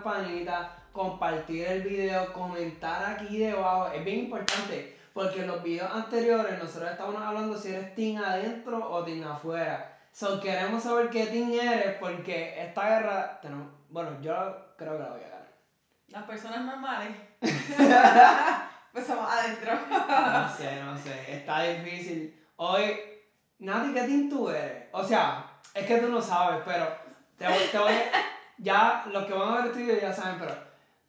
campanita, compartir el video, comentar aquí debajo. Es bien importante porque en los videos anteriores nosotros estábamos hablando si eres team adentro o team afuera. So, queremos saber qué team eres porque esta guerra, tenemos, bueno, yo creo que la voy a ganar. Las personas normales. pues somos adentro. No sé, no sé, está difícil. Hoy, Nati, ¿qué team tú eres? O sea, es que tú no sabes, pero te voy, te voy ya los que van a ver este video ya saben, pero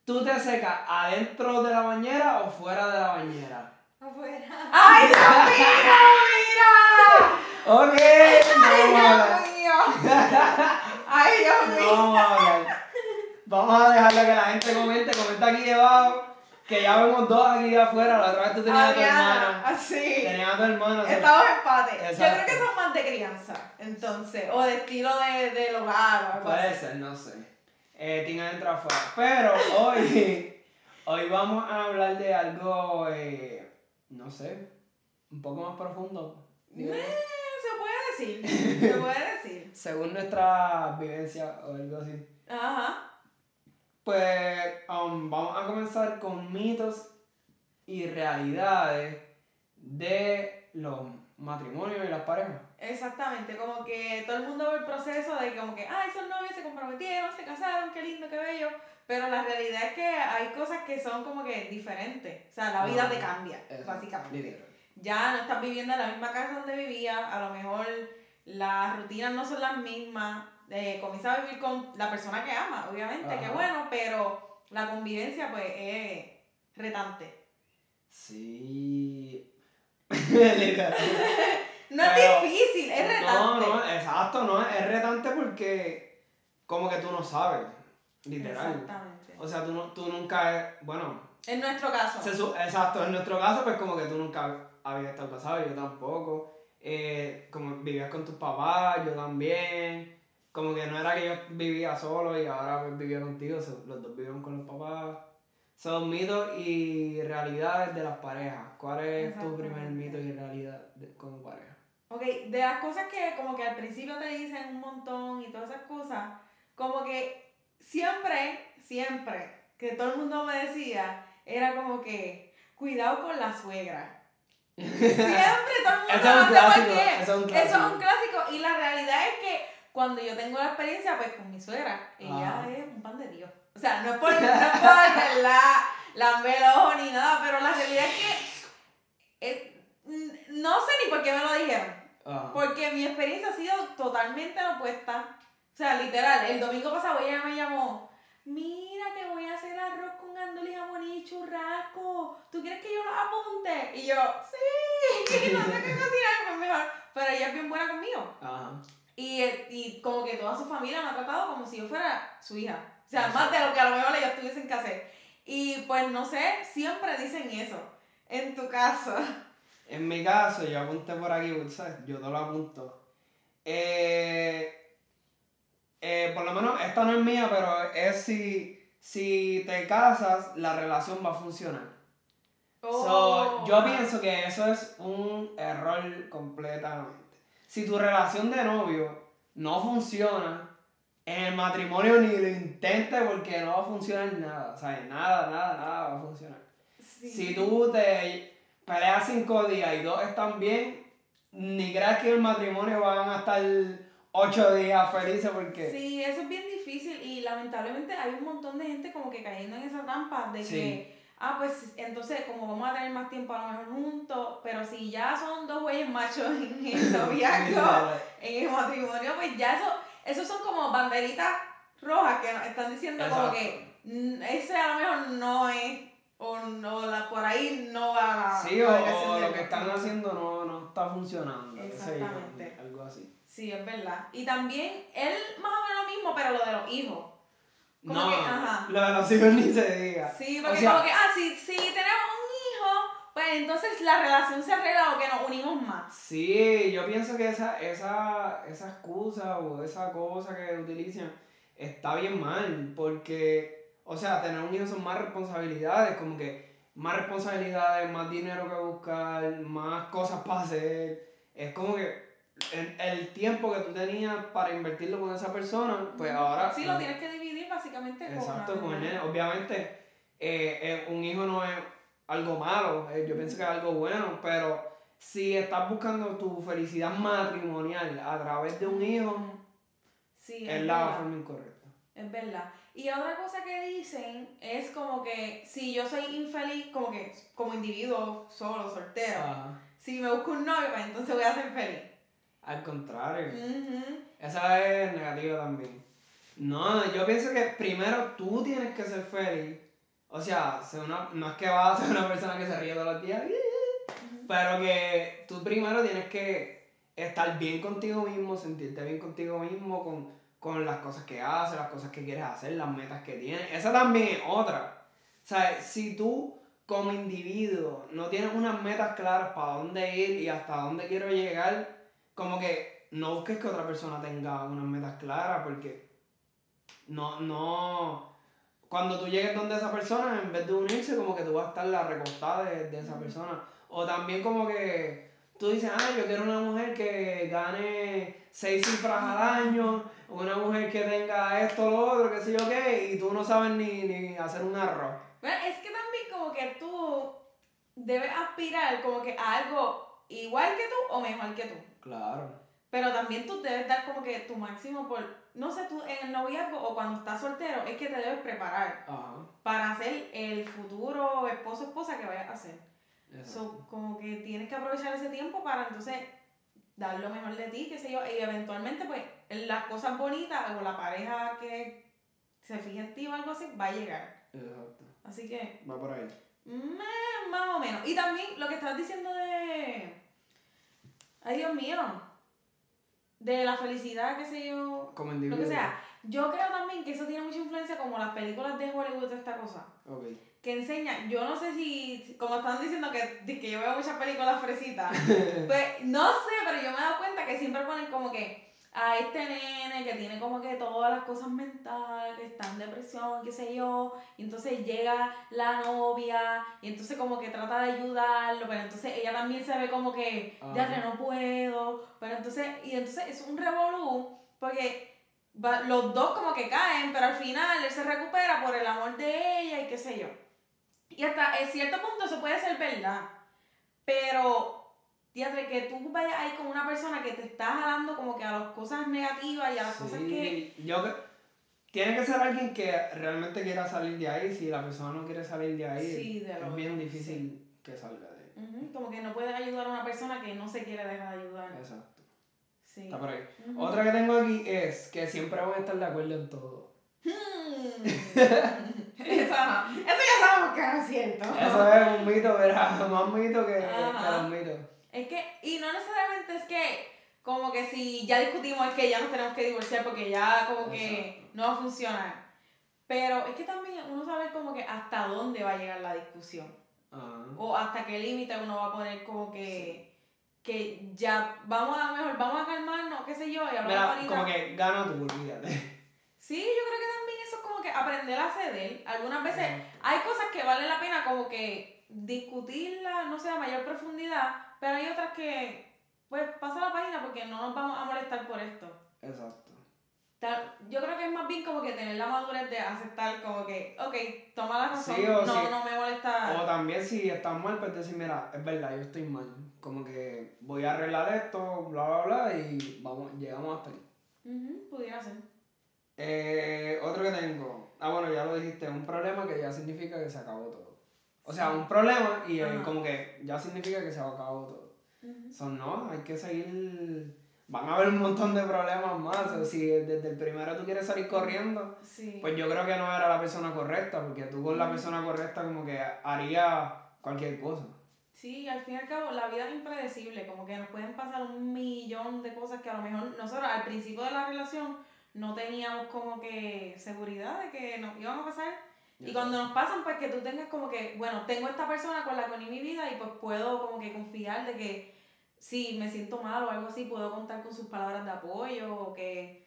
¿tú te secas adentro de la bañera o fuera de la bañera? Afuera. ¡Ay, Dios mío! Ok, ¡Mira! no vamos a hablar. ¡Ay, Dios mío! ¡Ay, Dios No mío! vamos a hablar. Vamos a dejarlo que la gente comente, comenta aquí debajo. Que ya vemos dos aquí de afuera. La otra vez tú tenías a tu hermano. así. Tenías a tu hermano. Estamos en empate. Yo creo que son más de crianza, entonces, o de estilo de, del hogar o Puede ser, no sé. Eh, tiene adentro afuera. Pero hoy, hoy vamos a hablar de algo, eh, no sé, un poco más profundo. digo. Eh, se puede decir, se puede decir. Según nuestra vivencia o algo así. Ajá. Pues um, vamos a comenzar con mitos y realidades de los matrimonios y las parejas. Exactamente, como que todo el mundo ve el proceso de como que, ah, esos novios se comprometieron, se casaron, qué lindo, qué bello, pero la realidad es que hay cosas que son como que diferentes, o sea, la vida te cambia, Eso, básicamente. literal. Ya no estás viviendo en la misma casa donde vivías, a lo mejor las rutinas no son las mismas, eh, comienzas a vivir con la persona que amas, obviamente, qué Ajá. bueno, pero la convivencia pues es retante. Sí. literal. No Pero- es difícil, es retante. No, no, exacto, no, es retante porque como que tú no sabes, literal. Exactamente. O sea, tú, no, tú nunca, bueno, En nuestro caso. se exacto, en nuestro caso pues como que tú nunca habías estado casado, yo tampoco. Eh, como vivías con tus papás, yo también. Como que no era que yo vivía solo y ahora pues vivía contigo, so- los dos vivimos con los papás. Son mitos y realidades de las parejas. ¿Cuál es tu primer mito y realidad de, con pareja? Ok, de las cosas que como que al principio te dicen un montón y todas esas cosas, como que siempre, siempre, que todo el mundo me decía, era como que, cuidado con la suegra. Siempre todo el mundo Eso es un clásico, eso es un Eso es clásico. un clásico. Y la realidad es que cuando yo tengo la experiencia, pues con mi suegra, ella Ajá. es un pan de Dios. O sea, no es por, no es por la, la ojo ni nada, pero la realidad es que eh, no sé ni por qué me lo dijeron. Ajá. Porque mi experiencia ha sido totalmente la opuesta. O sea, literal, el domingo pasado ella me llamó. Mira que voy a hacer arroz con gandules, jamón y churrasco. ¿Tú quieres que yo lo apunte? Y yo, sí, no sé qué cocinar, pues mejor. Pero ella es bien buena conmigo. Ajá. Y, y como que toda su familia me ha tratado como si yo fuera su hija. O sea, Exacto. más de lo que a lo mejor ellos tuviesen que hacer. Y pues no sé, siempre dicen eso. En tu caso. En mi caso, yo apunté por aquí, ¿sabes? Yo no lo apunto. Eh, eh, por lo menos, esta no es mía, pero es si, si te casas, la relación va a funcionar. So, Oh. yo pienso que eso es un error completamente. Si tu relación de novio no funciona, en el matrimonio ni lo intentes porque no va a funcionar nada. ¿sabes? Nada, nada, nada va a funcionar. Sí. Si tú te peleas cinco días y dos están bien, ni creas que el matrimonio van a estar ocho días felices porque... Sí, eso es bien difícil y lamentablemente hay un montón de gente como que cayendo en esa trampa de Sí. que, ah, pues entonces como vamos a tener más tiempo a lo mejor juntos, pero si ya son dos güeyes machos en el noviazgo, en el matrimonio, pues ya eso, esos son como banderitas rojas que nos están diciendo como Exacto. que mm, ese a lo mejor no es, o no, la, por ahí no va la Sí, o, o lo que están haciendo no, no está funcionando. Exactamente. algo así. Sí, es verdad. Y también, él más o menos lo mismo, pero lo de los hijos. Como no, que, ajá. lo de los hijos ni se diga. Sí, O porque sea, como que, ah, si, si tenemos un hijo, pues entonces la relación se arregla o que nos unimos más. Sí, yo pienso que esa, esa, esa excusa o esa cosa que utilizan está bien mal, porque, o sea, tener un hijo son más responsabilidades, como que más responsabilidades, más dinero que buscar, más cosas para hacer. Es como que el, el tiempo que tú tenías para invertirlo con esa persona, pues ahora... Sí, lo tienes que básicamente con Exacto, la con el nena. nene. Obviamente, eh, eh, un hijo no es algo malo, eh, yo pienso que es algo bueno, pero si estás buscando tu felicidad matrimonial a través de un hijo, Sí, es es la forma incorrecta. Es verdad. Y otra cosa que dicen es como que si yo soy infeliz, como que como individuo solo, soltero, Ajá. si me busco un novio, pues entonces voy a ser feliz. Al contrario. Ujú. Esa es negativa también. No, yo pienso que primero tú tienes que ser feliz. O sea, ser una, no es que vas a ser una persona que se ríe todos los días, pero que tú primero tienes que estar bien contigo mismo, sentirte bien contigo mismo con, con las cosas que haces, las cosas que quieres hacer, las metas que tienes. Esa también es otra. O sea, si tú como individuo no tienes unas metas claras para dónde ir y hasta dónde quiero llegar, como que no busques que otra persona tenga unas metas claras porque no, no, cuando tú llegues donde esa persona, en vez de unirse, como que tú vas a estar la recostada de, de esa persona. O también como que tú dices, ah, yo quiero una mujer que gane seis cifras al año, una mujer que tenga esto, lo otro, qué sé yo qué, y tú no sabes ni, ni hacer un arroz. Bueno, es que también como que tú debes aspirar como que a algo igual que tú o mejor que tú. Claro. Pero también tú debes dar como que tu máximo por, no sé, tú en el noviazgo o cuando estás soltero, es que te debes preparar Ajá. para ser el futuro esposo esposa que vayas a ser. So, como que tienes que aprovechar ese tiempo para entonces dar lo mejor de ti, qué sé yo, y eventualmente pues las cosas bonitas o la pareja que se fije en ti o algo así va a llegar. Exacto. Así que, Va por ahí. meh, más o menos. Y también lo que estabas diciendo de... Ay, Dios mío. De la felicidad, qué sé yo, Como lo individuo. que sea. Yo creo también que eso tiene mucha influencia como las películas de Hollywood, toda esta cosa. Ok. que enseña, yo no sé si, como están diciendo que, que yo veo muchas películas fresitas, pues no sé, pero yo me he dado cuenta que siempre ponen como que a este nene que tiene como que todas las cosas mentales, que está en depresión, qué sé yo, y entonces llega la novia, y entonces como que trata de ayudarlo, pero entonces ella también se ve como que, ya que no puedo, pero entonces, y entonces es un revolú, porque va- los dos como que caen, pero al final él se recupera por el amor de ella y qué sé yo. Y hasta en cierto punto eso puede ser verdad, pero, fíjate que tú vayas ahí con una persona que te está jalando como que a las cosas negativas y a las cosas que... Sí, yo que- tiene que ser alguien que realmente quiera salir de ahí. Si la persona no quiere salir de ahí, Sí, de es bien difícil que salga de ahí. Como que no puedes ayudar a una persona que no se quiere dejar ayudar. Exacto. Sí. Está por ahí. Otra que tengo aquí es que siempre van a estar de acuerdo en todo. Hmm. eso, ya sabemos que no es cierto. Eso es un mito, ¿verdad? Más mito que, que los mitos. Es que, y no necesariamente es que, como que si ya discutimos es que ya nos tenemos que divorciar porque ya como que Exacto. no va a funcionar. Pero es que también uno sabe como que hasta dónde va a llegar la discusión. Ajá. O hasta qué límite uno va a poner como que, que ya vamos a mejor, vamos a calmarnos, qué sé yo, y Mira, como que gana tu olvídate. Sí, yo creo que también eso es como que aprender a ceder. Algunas veces hay cosas que vale la pena como que discutirlas, no sé, a mayor profundidad, pero hay otras que, pues, pasa la página porque no nos vamos a molestar por esto. Exacto. Yo creo que es más bien como que tener la madurez de aceptar como que, ok, toma la razón, Sí, no, sí. no me molesta. O también si estás mal, pues decir, mira, es verdad, yo estoy mal. Como que voy a arreglar esto, bla, bla, bla, y vamos, llegamos hasta ahí. Ujú, pudiera ser. Eh, otro que tengo. Ah, bueno, ya lo dijiste, un problema que ya significa que se acabó todo. O sea, un problema y eh, Ajá. como que ya significa que se acabó todo. Ujú. Son no, hay que seguir. Van a haber un montón de problemas más. O si desde el primero tú quieres salir corriendo, Sí. pues yo creo que no era la persona correcta, porque tú con la persona correcta como que haría cualquier cosa. Sí, al fin y al cabo la vida es impredecible, como que nos pueden pasar un millón de cosas que a lo mejor nosotros al principio de la relación no teníamos como que seguridad de que nos iban a pasar. Y cuando nos pasan, pues que tú tengas como que, bueno, tengo esta persona con la que uní mi vida y pues puedo como que confiar de que si me siento mal o algo así, puedo contar con sus palabras de apoyo o que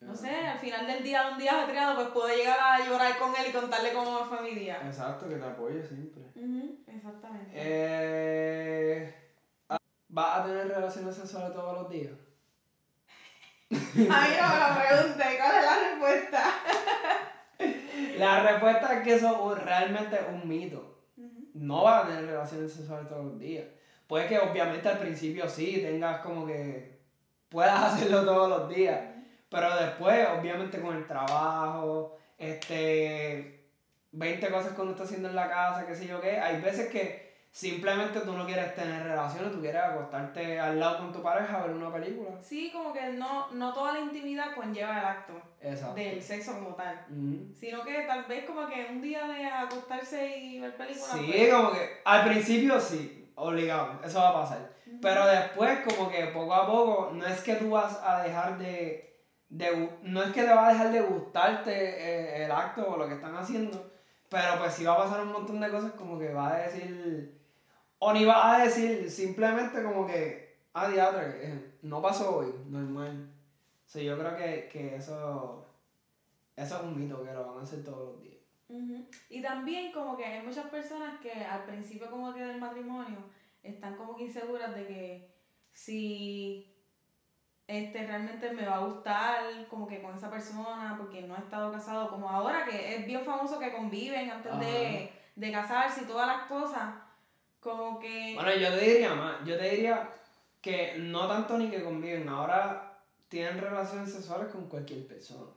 no sé, al final del día, de un día ajetreado, pues puedo llegar a llorar con él y contarle cómo fue mi día. Exacto, que te apoye siempre. Ujú, exactamente. Eh, ¿Vas a tener relaciones sexuales todos los días? A mí no me lo pregunte, ¿cuál es la respuesta? La respuesta es que eso es realmente un mito. No vas a tener relaciones sexuales todos los días. Puede que obviamente al principio sí, tengas como que puedas hacerlo todos los días. Pero después, obviamente con el trabajo, este, 20 cosas que uno está haciendo en la casa, qué sé yo qué, hay veces que simplemente tú no quieres tener relaciones, tú quieres acostarte al lado con tu pareja a ver una película. Sí, como que no, no toda la intimidad conlleva el acto Exacto. del sexo como tal. Sino que tal vez como que un día de acostarse y ver películas. Sí, pues, como que al principio sí, obligado, eso va a pasar. Pero después, como que poco a poco, no es que tú vas a dejar de. de no es que te va a dejar de gustarte eh, el acto o lo que están haciendo, pero pues sí va a pasar un montón de cosas como que va a decir. O ni va a decir, simplemente como que. Ah, diatre, eh, no pasó hoy, normal. O sea, yo creo que, que eso. Eso es un mito, que lo van a hacer todos los días. Y también como que hay muchas personas que al principio como que del matrimonio están como que inseguras de que si este realmente me va a gustar como que con esa persona porque no ha estado casado como ahora que es bien famoso que conviven antes de, de casarse y todas las cosas como que Bueno, yo te diría más, yo te diría que no tanto ni que conviven, ahora tienen relaciones sexuales con cualquier persona.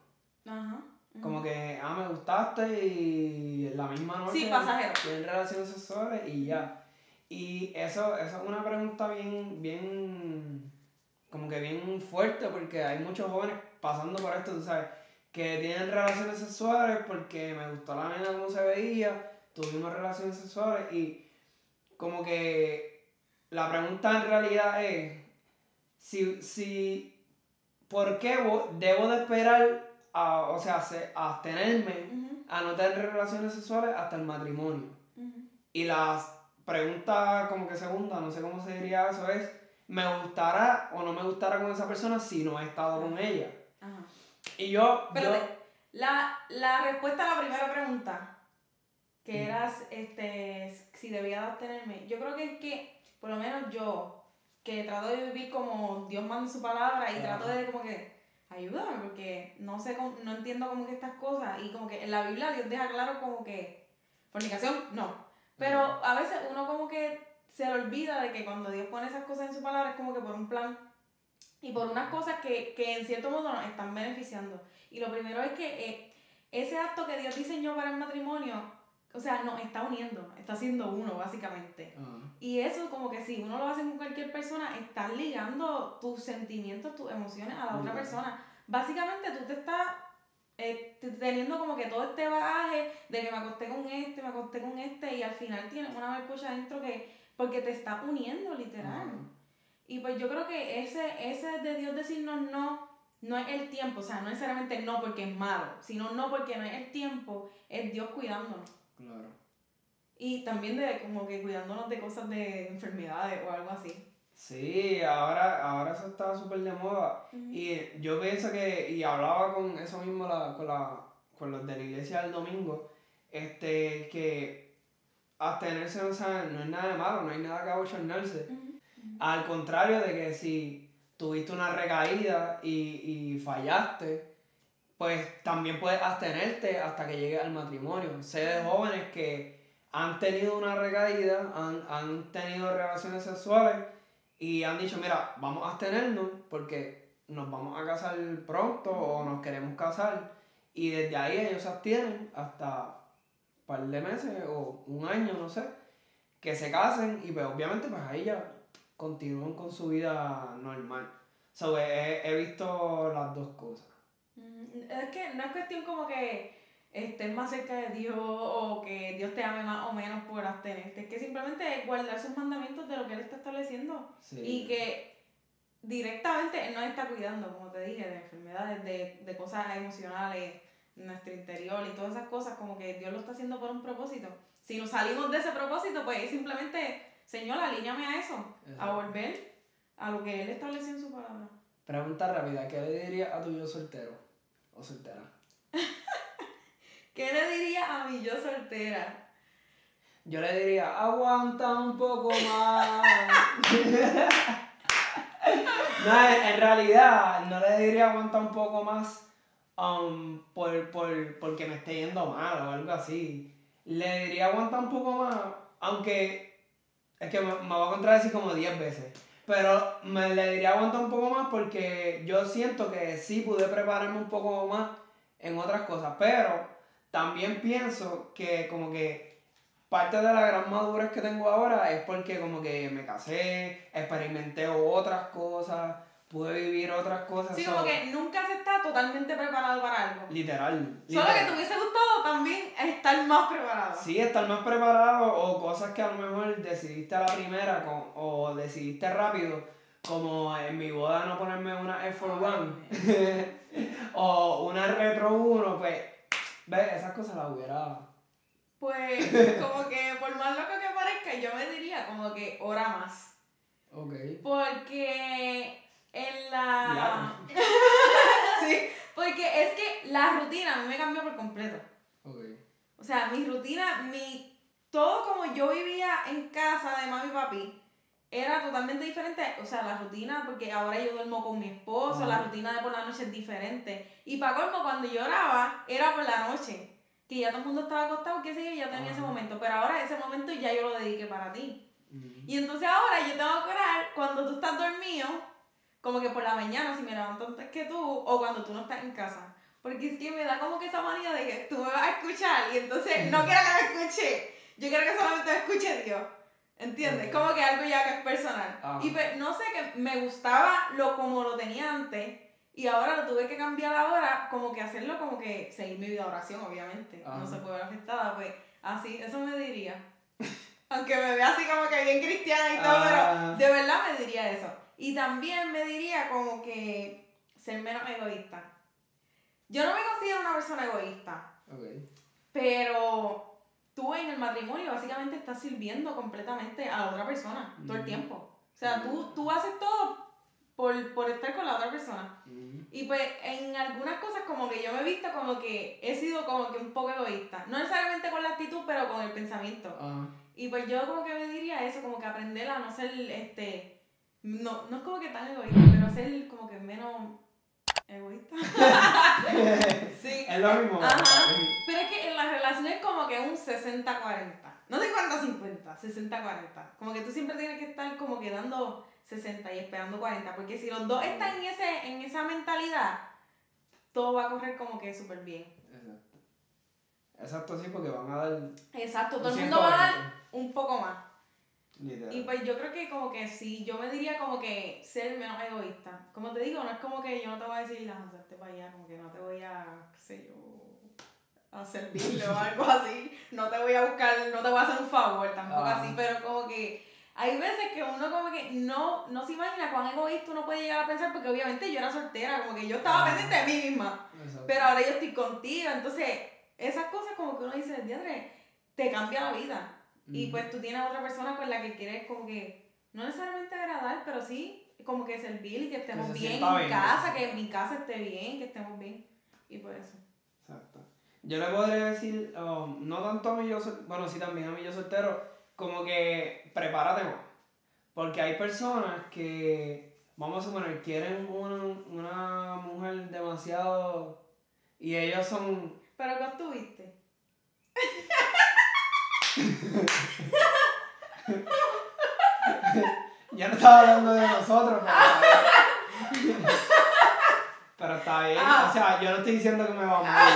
ajá. Como que, ah, me gustaste y la misma noche Sí, pasajero. tienen relaciones sexuales y ya. Y eso, eso es una pregunta bien, bien, como que bien fuerte porque hay muchos jóvenes pasando por esto, tú sabes, que tienen relaciones sexuales porque me gustó la nena como se veía, tuvimos relaciones sexuales y como que la pregunta en realidad es si, si ¿por qué debo de esperar a, o sea, se- a abstenerme a no tener relaciones sexuales hasta el matrimonio? Y la pregunta como que segunda, no sé cómo se diría eso, es ¿me gustará o no me gustará con esa persona si no he estado con ella? Ajá. Y yo, yo Espérate, la, la respuesta a la primera pregunta, que Mm. era este, si debía de abstenerme, yo creo que es que, por lo menos yo, que trato de vivir como Dios manda su palabra y trato de como que, ayúdame, porque no sé, no entiendo como que estas cosas, y como que en la Biblia Dios deja claro como que, fornicación, no, pero a veces uno como que se le olvida de que cuando Dios pone esas cosas en su palabra es como que por un plan y por unas cosas que, que en cierto modo nos están beneficiando. Y lo primero es que eh, ese acto que Dios diseñó para el matrimonio, o sea, nos está uniendo, está haciendo uno básicamente. Ah, Y eso como que si uno lo hace con cualquier persona, estás ligando tus sentimientos, tus emociones a la otra persona. Básicamente tú te estás eh, teniendo como que todo este bagaje de que me acosté con este, me acosté con este y al final tienes una melcocha adentro que, porque te está uniendo literal. Y pues yo creo que ese, ese de Dios decirnos no, no es el tiempo, o sea, no necesariamente no porque es malo, sino no porque no es el tiempo, es Dios cuidándonos. Claro. Y también de como que cuidándonos de cosas de enfermedades o algo así. Sí, ahora, ahora eso está súper de moda. Y yo pienso que, y hablaba con eso mismo la, con, la, con los de la iglesia del domingo, este, que abstenerse o sea, no es nada de malo, no hay nada que abochornarse. Al contrario de que si tuviste una recaída y, y fallaste, pues también puedes abstenerte hasta que llegue al matrimonio. Sé de jóvenes que han tenido una recaída, han, han tenido relaciones sexuales y han dicho, mira, vamos a abstenernos porque nos vamos a casar pronto o nos queremos casar. Y desde ahí ellos se abstienen hasta un par de meses o un año, no sé, que se casen y pues obviamente pues ahí ya continúan con su vida normal. So, he, he visto las dos cosas. Es que no es cuestión como que estés más cerca de Dios o que Dios te ame más o menos por abstenerte. Es que simplemente es guardar sus mandamientos de lo que Él está estableciendo. Sí. Y que directamente Él nos está cuidando, como te dije, de enfermedades, de, de cosas emocionales, nuestro interior y todas esas cosas, como que Dios lo está haciendo por un propósito. Si nos salimos de ese propósito, pues simplemente, Señor, alíñame a eso, a volver a lo que Él estableció en su palabra. Pregunta rápida, ¿qué le dirías a tu yo soltero? O soltera? ¿Qué le diría a mi yo soltera? Yo le diría, aguanta un poco más. no, en, realidad, no le diría aguanta un poco más um, por, por, porque me esté yendo mal o algo así. Le diría aguanta un poco más, aunque es que me, me voy a contradecir como 10 veces. Pero me le diría aguanta un poco más porque yo siento que sí pude prepararme un poco más en otras cosas. Pero también pienso que como que parte de la gran madurez que tengo ahora es porque como que me casé, experimenté otras cosas, pude vivir otras cosas. Sí, so- como que nunca se está totalmente preparado para algo. Literal. Solo literal. que te hubiese gustado también estar más preparado. Sí, estar más preparado o cosas que a lo mejor decidiste a la primera con- o decidiste rápido, como en mi boda no ponerme una Air Force One o una Retro 1, pues, ve, esas cosas las hubiera... Pues, como que por más loco que parezca, yo me diría como que hora más. Ok. Porque en la. Sí, porque es que la rutina a mí me cambió por completo. Ok. O sea, mi rutina, mi. Todo como yo vivía en casa de mami y papi era totalmente diferente. O sea, la rutina, porque ahora yo duermo con mi esposo, Ajá. la rutina de por la noche es diferente. Y para colmo, cuando yo oraba, era por la noche. Que ya todo el mundo estaba acostado, qué sé yo, ya tenía ese momento. Pero ahora ese momento ya yo lo dediqué para ti. Y entonces ahora yo tengo que orar cuando tú estás dormido, como que por la mañana, si me levanto antes que tú, o cuando tú no estás en casa. Porque es que me da como que esa manía de que tú me vas a escuchar y entonces no quiero que me escuche. Yo quiero que solamente me escuche Dios. ¿Entiendes? Ok. Como que algo ya que es personal. Ajá. Y pues, no sé, que me gustaba lo como lo tenía antes y ahora lo tuve que cambiar ahora, como que hacerlo como que seguir mi vida de oración, obviamente. Ajá. No se puede ver afectada, pues así, eso me diría. Aunque me vea así como que bien cristiana y todo, Ah. pero de verdad me diría eso. Y también me diría como que ser menos egoísta. Yo no me considero una persona egoísta, Ok. pero tú en el matrimonio básicamente estás sirviendo completamente a la otra persona todo el tiempo. O sea, tú, tú haces todo por, por estar con la otra persona. Mm. Y pues en algunas cosas como que yo me he visto como que he sido como que un poco egoísta. No necesariamente con la actitud, pero con el pensamiento. Y pues yo como que me diría eso, como que aprender a no ser, este, no, no es como que tan egoísta, pero ser como que menos egoísta. sí. Es lo mismo. Ajá. Pero es que en las relaciones como que un 60-40. No 50-50, 60-40. Como que tú siempre tienes que estar como que dando 60 y esperando 40. Porque si los dos están en, ese, en esa mentalidad, todo va a correr como que súper bien. Exacto. Exacto, sí, porque van a dar. Exacto, todo el mundo va a dar 120. un poco más. Literal. Y pues yo creo que como que sí, yo me diría como que ser menos egoísta. Como te digo, no es como que yo no te voy a decir, lánzate para allá, como que no te voy a, qué sé yo, a servirle o algo así. No te voy a buscar, no te voy a hacer un favor, tampoco Ah. así, pero como que hay veces que uno como que no, no se imagina cuán egoísta uno puede llegar a pensar, porque obviamente yo era soltera, como que yo estaba Ah. pendiente de mí misma. Exacto. Pero ahora yo estoy contigo, entonces esas cosas como que uno dice, diadre, te cambia la vida. Y pues tú tienes a otra persona con la que quieres como que, no necesariamente agradar, pero sí como que servir y que estemos bien en bien, casa, que mi casa esté bien, que estemos bien. Y por eso. Exacto. Yo le podría decir, um, no tanto a mí yo, bueno, sí también a mí yo soltero, como que prepárate más. Porque hay personas que, vamos a suponer, quieren una, una mujer demasiado y ellos son... Pero ¿qué tuviste? Ya no estaba hablando de nosotros, pero, pero está bien. Ah. O sea, yo no estoy diciendo que me va mal.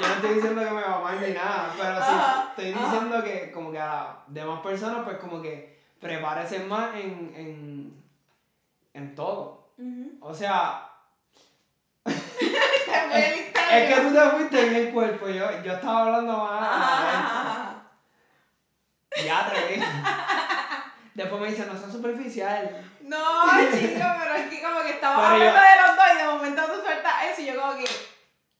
Yo no estoy diciendo que me va mal ni nada, pero sí Ajá, estoy ajá. diciendo que como que a las demás personas pues como que prepárese más en, en, en todo. O sea, Es que tú te fuiste en el cuerpo, yo, yo estaba hablando más ajá. Ya te vi. Después me dice, no seas superficial. No, chico, pero es que como que estamos yo- hablando de los dos y de momento tú sueltas eso y yo como que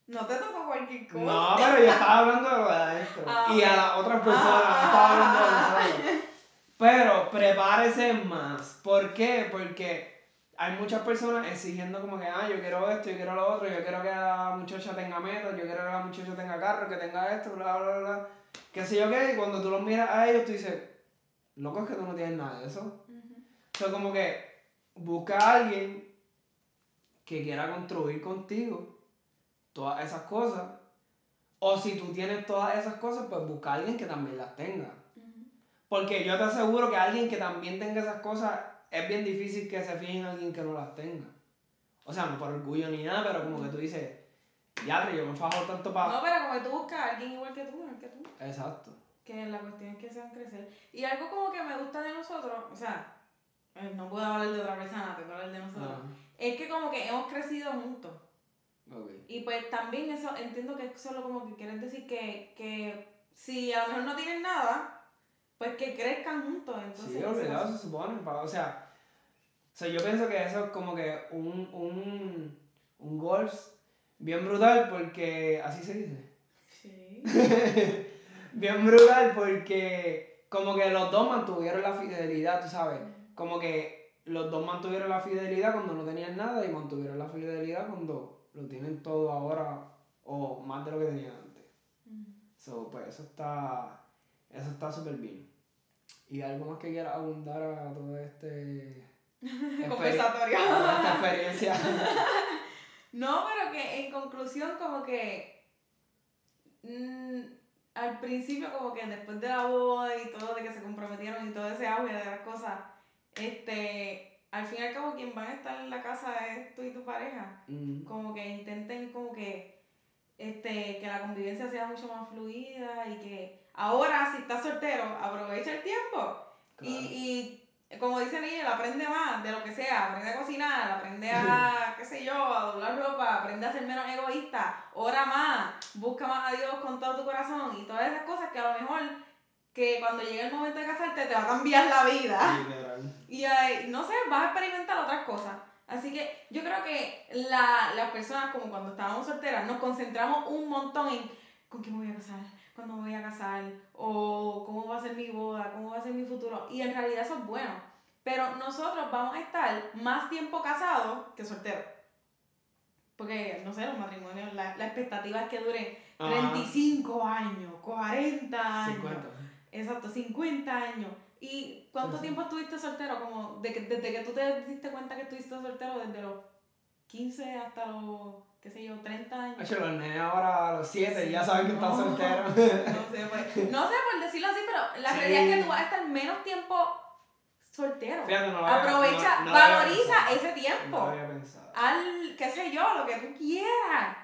no te toco cualquier cosa. No, pero yo estaba hablando de lo de adentro. Ah, y a las otras personas, Ah, no estaba hablando de ah, nosotros. Pero prepárese más. ¿Por qué? Porque hay muchas personas exigiendo como que, ah, yo quiero esto, yo quiero lo otro, yo quiero que la muchacha tenga metas, yo quiero que la muchacha tenga carro, que tenga esto, bla, bla, bla. Qué sé yo qué, y cuando tú los miras a ellos, tú dices, loco, es que tú no tienes nada de eso. O sea, como que busca a alguien que quiera construir contigo todas esas cosas. O si tú tienes todas esas cosas, pues busca a alguien que también las tenga. Porque yo te aseguro que alguien que también tenga esas cosas es bien difícil que se fije en alguien que no las tenga. O sea, no por orgullo ni nada, pero como que tú dices, ya, yo me fajo tanto para. No, pero como que tú buscas a alguien igual que tú, igual que tú. Exacto. Que la cuestión es que se van a crecer. Y algo como que me gusta de nosotros, o sea, eh, no puedo hablar de otra persona, tengo que hablar de nosotros. Ajá. Es que como que hemos crecido juntos. Ok. Y pues también eso, entiendo que es solo como que quieres decir que, que si a lo mejor no tienen nada, pues que crezcan juntos. Entonces, Sí, hace- se supone. O sea, sea, yo pienso que eso es como que un, un, un golf bien brutal porque, así se dice, Sí. bien brutal porque como que los dos mantuvieron la fidelidad, tú sabes, como que los dos mantuvieron la fidelidad cuando no tenían nada y mantuvieron la fidelidad cuando lo tienen todo ahora o más de lo que tenían antes. So, pues eso está, eso está súper bien. ¿Y algo más que quieras abundar a todo este... toda esta experiencia? No, pero que en conclusión como que mm, al principio como que después de la boda y todo, de que se comprometieron y todo ese auge de las cosas, este, al fin y al cabo quien van a estar en la casa es tú y tu pareja. Mm, Como que intenten como que este, que la convivencia sea mucho más fluida y que ahora si estás soltero, aprovecha el tiempo. claro. Y, y como dicen ellos, aprende más de lo que sea, aprende a cocinar, aprende a, qué sé yo, a doblar ropa, aprende a ser menos egoísta, ora más, busca más a Dios con todo tu corazón y todas esas cosas que a lo mejor que cuando llegue el momento de casarte te va a cambiar la vida. Literal. Y eh, no sé, vas a experimentar otras cosas. Así que yo creo que la, las personas, como cuando estábamos solteras, nos concentramos un montón en con quién me voy a casar, cuándo me voy a casar, o cómo va a ser mi boda, cómo va a ser mi futuro. Y en realidad eso es bueno. Pero nosotros vamos a estar más tiempo casados que solteros. Porque, no sé, los matrimonios, la, la expectativa es que dure Ajá. 35 años, 40 años. 50. Exacto, 50 años. ¿Y cuánto Sí, sí. tiempo estuviste soltero? Como de que- desde que tú te diste cuenta que estuviste soltero, desde los 15 hasta los, qué sé yo, 30 años. Hacho, los nenes ahora a los 7 ya saben que están No. solteros. No sé, pues, no sé por decirlo así, pero la Sí. realidad es que tú vas a estar menos tiempo soltero. Fíjate, no lo Aprovecha, había valoriza ese tiempo. No lo había pensado. Al, qué sé yo, lo que tú quieras.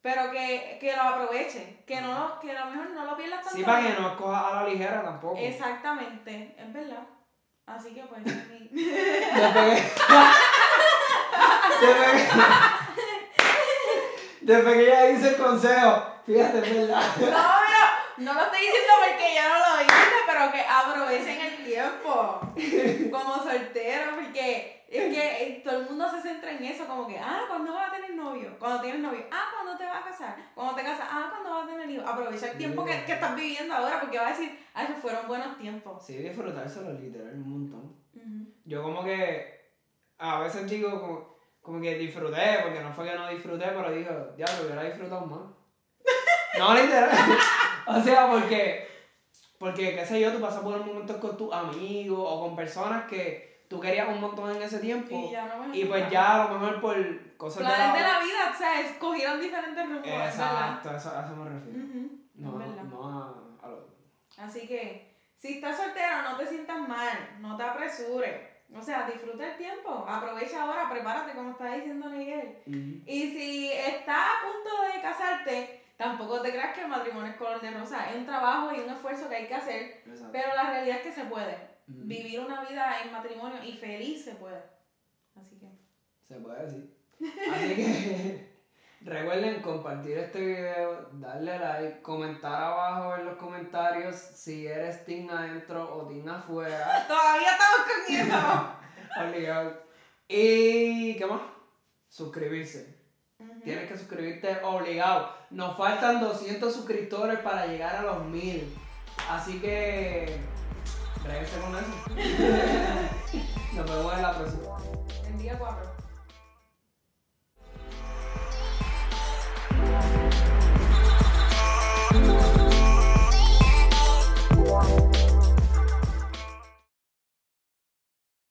Pero que, que lo aprovechen. Que no lo, que a lo mejor no lo pierdas tanto. Sí, para que no escojas a la ligera tampoco. Exactamente, es verdad. Así que pues, mi- que... Después que... Después que ella dice el consejo, fíjate, es verdad. No, pero no lo estoy diciendo porque yo no lo hice, pero que aprovechen el tiempo como soltero, porque es que todo el mundo se centra en eso, como que, ah, ¿cuándo vas a tener novio? Cuando tienes novio, ah, ¿cuándo te vas a casar? Cuando te casas, ah, ¿cuándo vas a tener hijos? Aprovecha el tiempo que, que estás viviendo ahora, porque vas a decir, ah, esos fueron buenos tiempos. Sí, disfrutárselo literal un montón. Yo como que a veces digo como, como que disfruté, porque no fue que no disfruté, pero digo, diablo, hubiera disfrutado más. No, literal. o sea, porque, porque, qué sé yo, tú pasas por momentos con tus amigos o con personas que tú querías un montón en ese tiempo. Y ya no me Y pues ya a lo mejor por cosas Planes de de la... la vida, o sea, escogieron diferentes rumbos. Exacto, a eso, a eso me refiero. No, no a, a lo Así que, si estás soltero, no te sientas mal, no te apresures. O sea, disfruta el tiempo, aprovecha ahora, prepárate, como está diciendo Miguel. Y si estás a punto de casarte, tampoco te creas que el matrimonio es color de rosa. Es un trabajo y un esfuerzo que hay que hacer, Exacto. pero la realidad es que se puede. Vivir una vida en matrimonio y feliz se puede. Así que, Se puede decir. Así que recuerden compartir este video, darle like, comentar abajo en los comentarios si eres team adentro o team afuera. todavía estamos con eso. Obligado. Y ¿qué más? Suscribirse. Tienes que suscribirte obligado. Nos faltan 200 suscriptores para llegar a los 1000. Así que regrese con eso. Nos vemos en la próxima. Bendiga día 4.